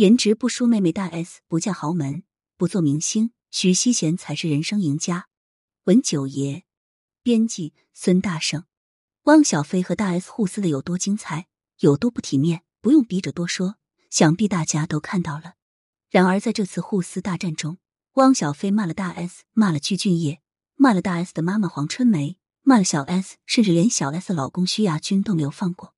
颜值不输妹妹大 S，不嫁豪门，不做明星，徐熙贤才是人生赢家。文九爷，编辑孙大圣，汪小菲和大 S 互撕的有多精彩，有多不体面，不用笔者多说，想必大家都看到了。然而在这次互撕大战中，汪小菲骂了大 S，骂了具俊晔，骂了大 S 的妈妈黄春梅，骂了小 S，甚至连小 S 老公徐亚军都没有放过。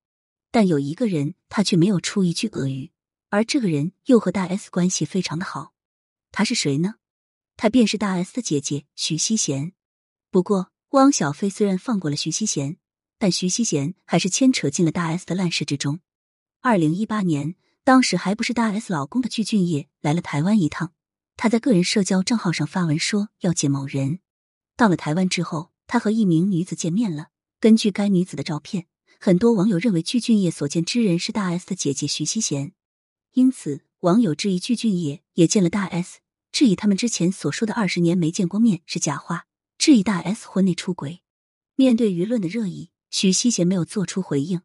但有一个人，他却没有出一句恶语，而这个人又和大 S 关系非常的好。他是谁呢？他便是大 S 的姐姐徐熙贤。不过，汪小菲虽然放过了徐熙贤，但徐熙贤还是牵扯进了大 S 的烂事之中。二零一八年，当时还不是大 S 老公的具俊晔来了台湾一趟。他在个人社交账号上发文说要见某人。到了台湾之后，他和一名女子见面了。根据该女子的照片，很多网友认为具俊晔所见之人是大 S 的姐姐徐熙贤，因此网友质疑具俊晔也见了大 S，质疑他们之前所说的二十年没见过面是假话，质疑大 S 婚内出轨。面对舆论的热议，徐熙贤没有做出回应，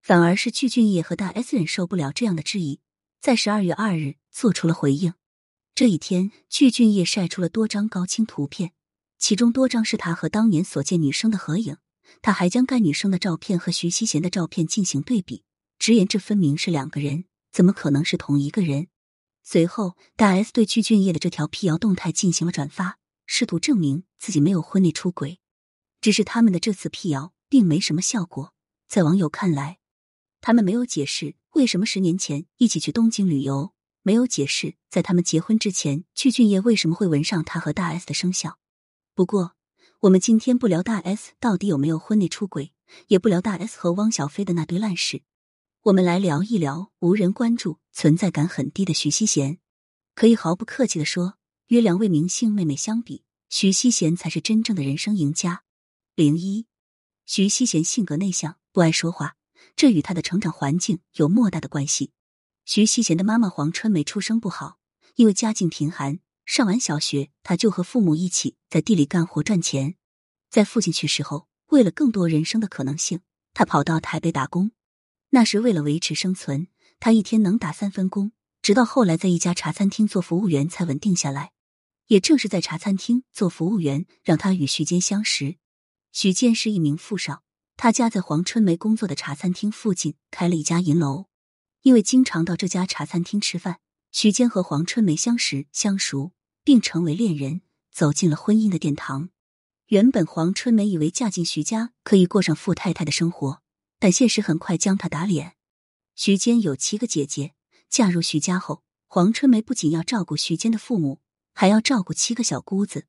反而是具俊晔和大 S 忍受不了这样的质疑，在十二月二日做出了回应。这一天，具俊晔晒出了多张高清图片，其中多张是他和当年所见女生的合影。他还将该女生的照片和徐熙贤的照片进行对比，直言这分明是两个人，怎么可能是同一个人？随后，大 S 对具俊晔的这条辟谣动态进行了转发，试图证明自己没有婚内出轨。只是他们的这次辟谣并没什么效果，在网友看来，他们没有解释为什么十年前一起去东京旅游。没有解释，在他们结婚之前，具俊晔为什么会纹上他和大 S 的生肖。不过，我们今天不聊大 S 到底有没有婚内出轨，也不聊大 S 和汪小菲的那堆烂事，我们来聊一聊无人关注、存在感很低的徐熙贤。可以毫不客气的说，与两位明星妹妹相比，徐熙贤才是真正的人生赢家。零一，徐熙贤性格内向，不爱说话，这与他的成长环境有莫大的关系。徐熙贤的妈妈黄春梅出生不好，因为家境贫寒，上完小学，他就和父母一起在地里干活赚钱。在父亲去世后，为了更多人生的可能性，他跑到台北打工。那时为了维持生存，他一天能打三份工。直到后来在一家茶餐厅做服务员才稳定下来。也正是在茶餐厅做服务员，让他与徐坚相识。徐坚是一名富少，他家在黄春梅工作的茶餐厅附近开了一家银楼。因为经常到这家茶餐厅吃饭，徐坚和黄春梅相识相熟，并成为恋人，走进了婚姻的殿堂。原本黄春梅以为嫁进徐家可以过上富太太的生活，但现实很快将她打脸。徐坚有七个姐姐，嫁入徐家后，黄春梅不仅要照顾徐坚的父母，还要照顾七个小姑子。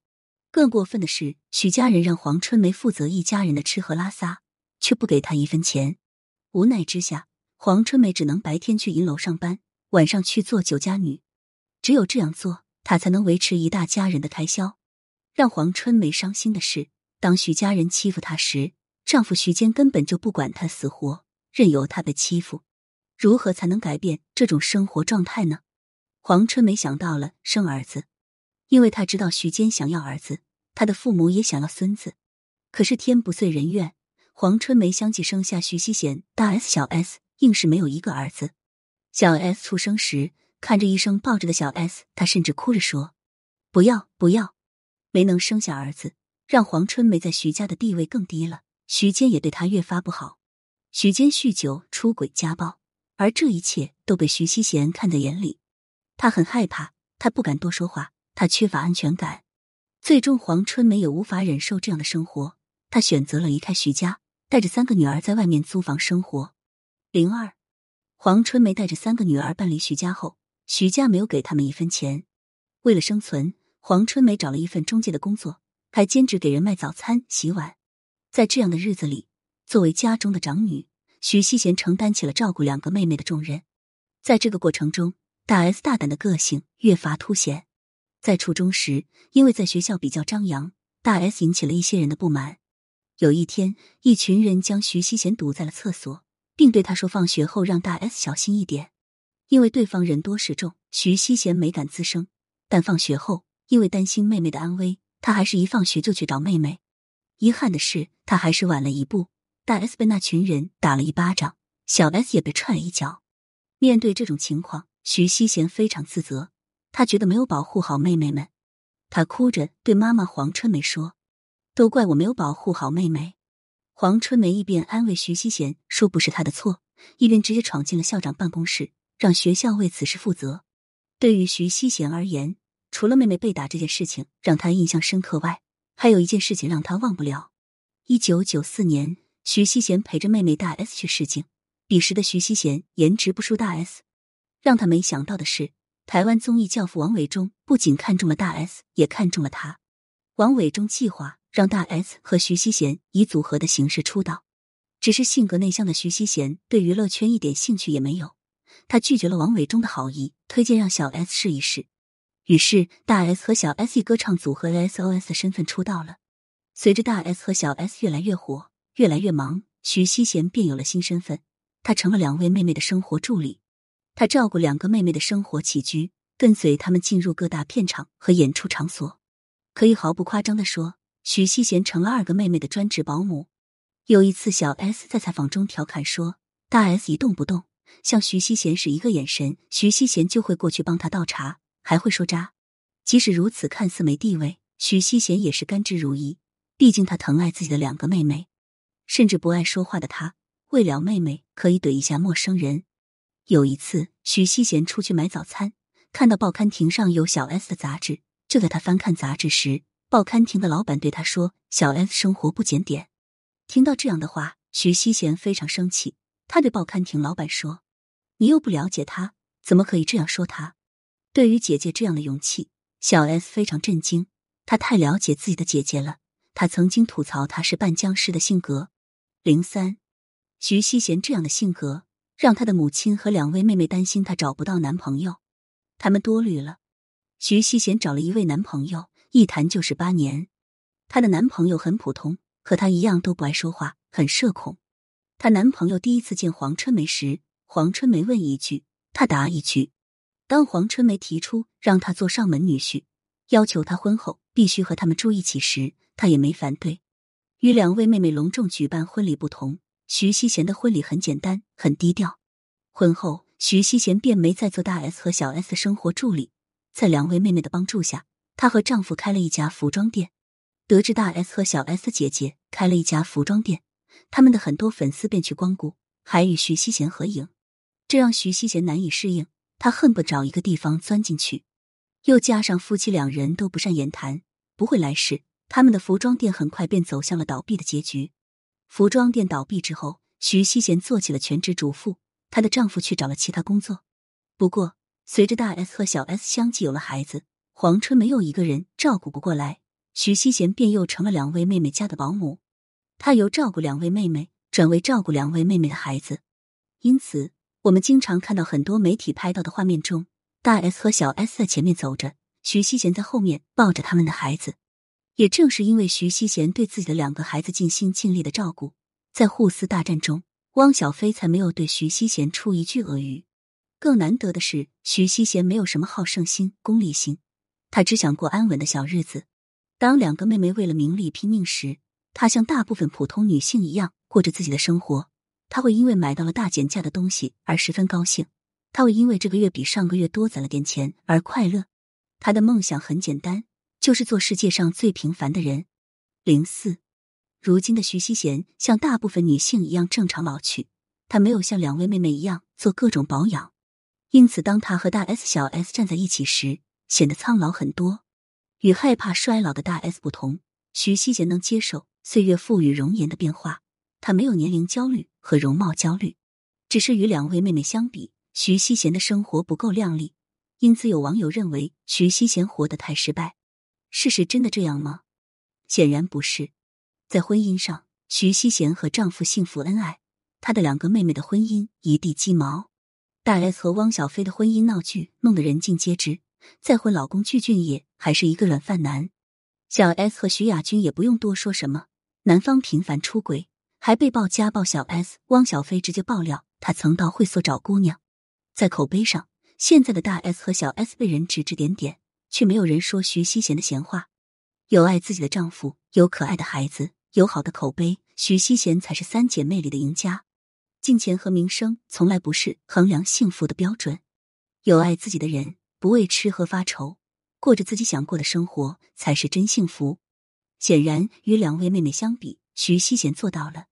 更过分的是，徐家人让黄春梅负责一家人的吃喝拉撒，却不给她一分钱。无奈之下。黄春梅只能白天去银楼上班，晚上去做酒家女。只有这样做，她才能维持一大家人的开销。让黄春梅伤心的是，当徐家人欺负她时，丈夫徐坚根本就不管她死活，任由她被欺负。如何才能改变这种生活状态呢？黄春梅想到了生儿子，因为她知道徐坚想要儿子，她的父母也想要孙子。可是天不遂人愿，黄春梅相继生下徐熙贤、大 S、小 S。硬是没有一个儿子。小 S 出生时，看着医生抱着的小 S，她甚至哭着说：“不要，不要！”没能生下儿子，让黄春梅在徐家的地位更低了。徐坚也对她越发不好。徐坚酗酒、出轨、家暴，而这一切都被徐希贤看在眼里。他很害怕，他不敢多说话，他缺乏安全感。最终，黄春梅也无法忍受这样的生活，她选择了离开徐家，带着三个女儿在外面租房生活。零二，黄春梅带着三个女儿搬离徐家后，徐家没有给他们一分钱。为了生存，黄春梅找了一份中介的工作，还兼职给人卖早餐、洗碗。在这样的日子里，作为家中的长女，徐熙贤承担起了照顾两个妹妹的重任。在这个过程中，大 S 大胆的个性越发凸显。在初中时，因为在学校比较张扬，大 S 引起了一些人的不满。有一天，一群人将徐熙贤堵在了厕所。并对他说：“放学后让大 S 小心一点，因为对方人多势众。”徐熙贤没敢吱声，但放学后因为担心妹妹的安危，他还是一放学就去找妹妹。遗憾的是，他还是晚了一步。大 S 被那群人打了一巴掌，小 S 也被踹了一脚。面对这种情况，徐熙贤非常自责，他觉得没有保护好妹妹们。他哭着对妈妈黄春梅说：“都怪我没有保护好妹妹。”黄春梅一边安慰徐熙贤说不是他的错，一边直接闯进了校长办公室，让学校为此事负责。对于徐熙贤而言，除了妹妹被打这件事情让他印象深刻外，还有一件事情让他忘不了。一九九四年，徐熙贤陪着妹妹大 S 去试镜，彼时的徐熙贤颜值不输大 S。让他没想到的是，台湾综艺教父王伟忠不仅看中了大 S，也看中了他。王伟忠计划让大 S 和徐熙贤以组合的形式出道，只是性格内向的徐熙贤对娱乐圈一点兴趣也没有，他拒绝了王伟忠的好意，推荐让小 S 试一试。于是，大 S 和小 S 以歌唱组合 SOS 的身份出道了。随着大 S 和小 S 越来越火，越来越忙，徐熙贤便有了新身份，他成了两位妹妹的生活助理。他照顾两个妹妹的生活起居，跟随他们进入各大片场和演出场所。可以毫不夸张的说，徐熙贤成了二个妹妹的专职保姆。有一次，小 S 在采访中调侃说：“大 S 一动不动，向徐熙贤使一个眼神，徐熙贤就会过去帮他倒茶，还会说渣。即使如此，看似没地位，许熙贤也是甘之如饴。毕竟他疼爱自己的两个妹妹，甚至不爱说话的他，为了妹妹可以怼一下陌生人。”有一次，许熙贤出去买早餐，看到报刊亭上有小 S 的杂志。就在他翻看杂志时，报刊亭的老板对他说：“小 S 生活不检点。”听到这样的话，徐熙贤非常生气。他对报刊亭老板说：“你又不了解他，怎么可以这样说他？”对于姐姐这样的勇气，小 S 非常震惊。她太了解自己的姐姐了。她曾经吐槽她是半僵尸的性格。零三，徐熙贤这样的性格。让他的母亲和两位妹妹担心她找不到男朋友，他们多虑了。徐熙贤找了一位男朋友，一谈就是八年。她的男朋友很普通，和她一样都不爱说话，很社恐。她男朋友第一次见黄春梅时，黄春梅问一句，他答一句。当黄春梅提出让他做上门女婿，要求他婚后必须和他们住一起时，他也没反对。与两位妹妹隆重举办婚礼不同。徐熙贤的婚礼很简单，很低调。婚后，徐熙贤便没再做大 S 和小 S 的生活助理，在两位妹妹的帮助下，她和丈夫开了一家服装店。得知大 S 和小 S 姐姐开了一家服装店，他们的很多粉丝便去光顾，还与徐熙贤合影，这让徐熙贤难以适应，他恨不找一个地方钻进去。又加上夫妻两人都不善言谈，不会来事，他们的服装店很快便走向了倒闭的结局。服装店倒闭之后，徐熙贤做起了全职主妇，她的丈夫去找了其他工作。不过，随着大 S 和小 S 相继有了孩子，黄春梅又一个人照顾不过来，徐熙贤便又成了两位妹妹家的保姆。她由照顾两位妹妹转为照顾两位妹妹的孩子，因此我们经常看到很多媒体拍到的画面中，大 S 和小 S 在前面走着，徐熙贤在后面抱着他们的孩子。也正是因为徐熙贤对自己的两个孩子尽心尽力的照顾，在互撕大战中，汪小菲才没有对徐熙贤出一句恶语。更难得的是，徐熙贤没有什么好胜心、功利心，他只想过安稳的小日子。当两个妹妹为了名利拼命时，他像大部分普通女性一样过着自己的生活。他会因为买到了大减价的东西而十分高兴，他会因为这个月比上个月多攒了点钱而快乐。他的梦想很简单。就是做世界上最平凡的人。零四，如今的徐熙贤像大部分女性一样正常老去，她没有像两位妹妹一样做各种保养，因此当她和大 S、小 S 站在一起时，显得苍老很多。与害怕衰老的大 S 不同，徐熙贤能接受岁月赋予容颜的变化，她没有年龄焦虑和容貌焦虑，只是与两位妹妹相比，徐熙贤的生活不够靓丽，因此有网友认为徐熙贤活得太失败。事实真的这样吗？显然不是。在婚姻上，徐熙贤和丈夫幸福恩爱，她的两个妹妹的婚姻一地鸡毛。大 S 和汪小菲的婚姻闹剧弄得人尽皆知，再婚老公具俊晔还是一个软饭男。小 S 和徐亚军也不用多说什么，男方频繁出轨，还被曝家暴。小 S、汪小菲直接爆料，他曾到会所找姑娘。在口碑上，现在的大 S 和小 S 被人指指点点。却没有人说徐熙贤的闲话。有爱自己的丈夫，有可爱的孩子，有好的口碑，徐熙贤才是三姐妹里的赢家。金钱和名声从来不是衡量幸福的标准。有爱自己的人，不为吃喝发愁，过着自己想过的生活，才是真幸福。显然，与两位妹妹相比，徐熙贤做到了。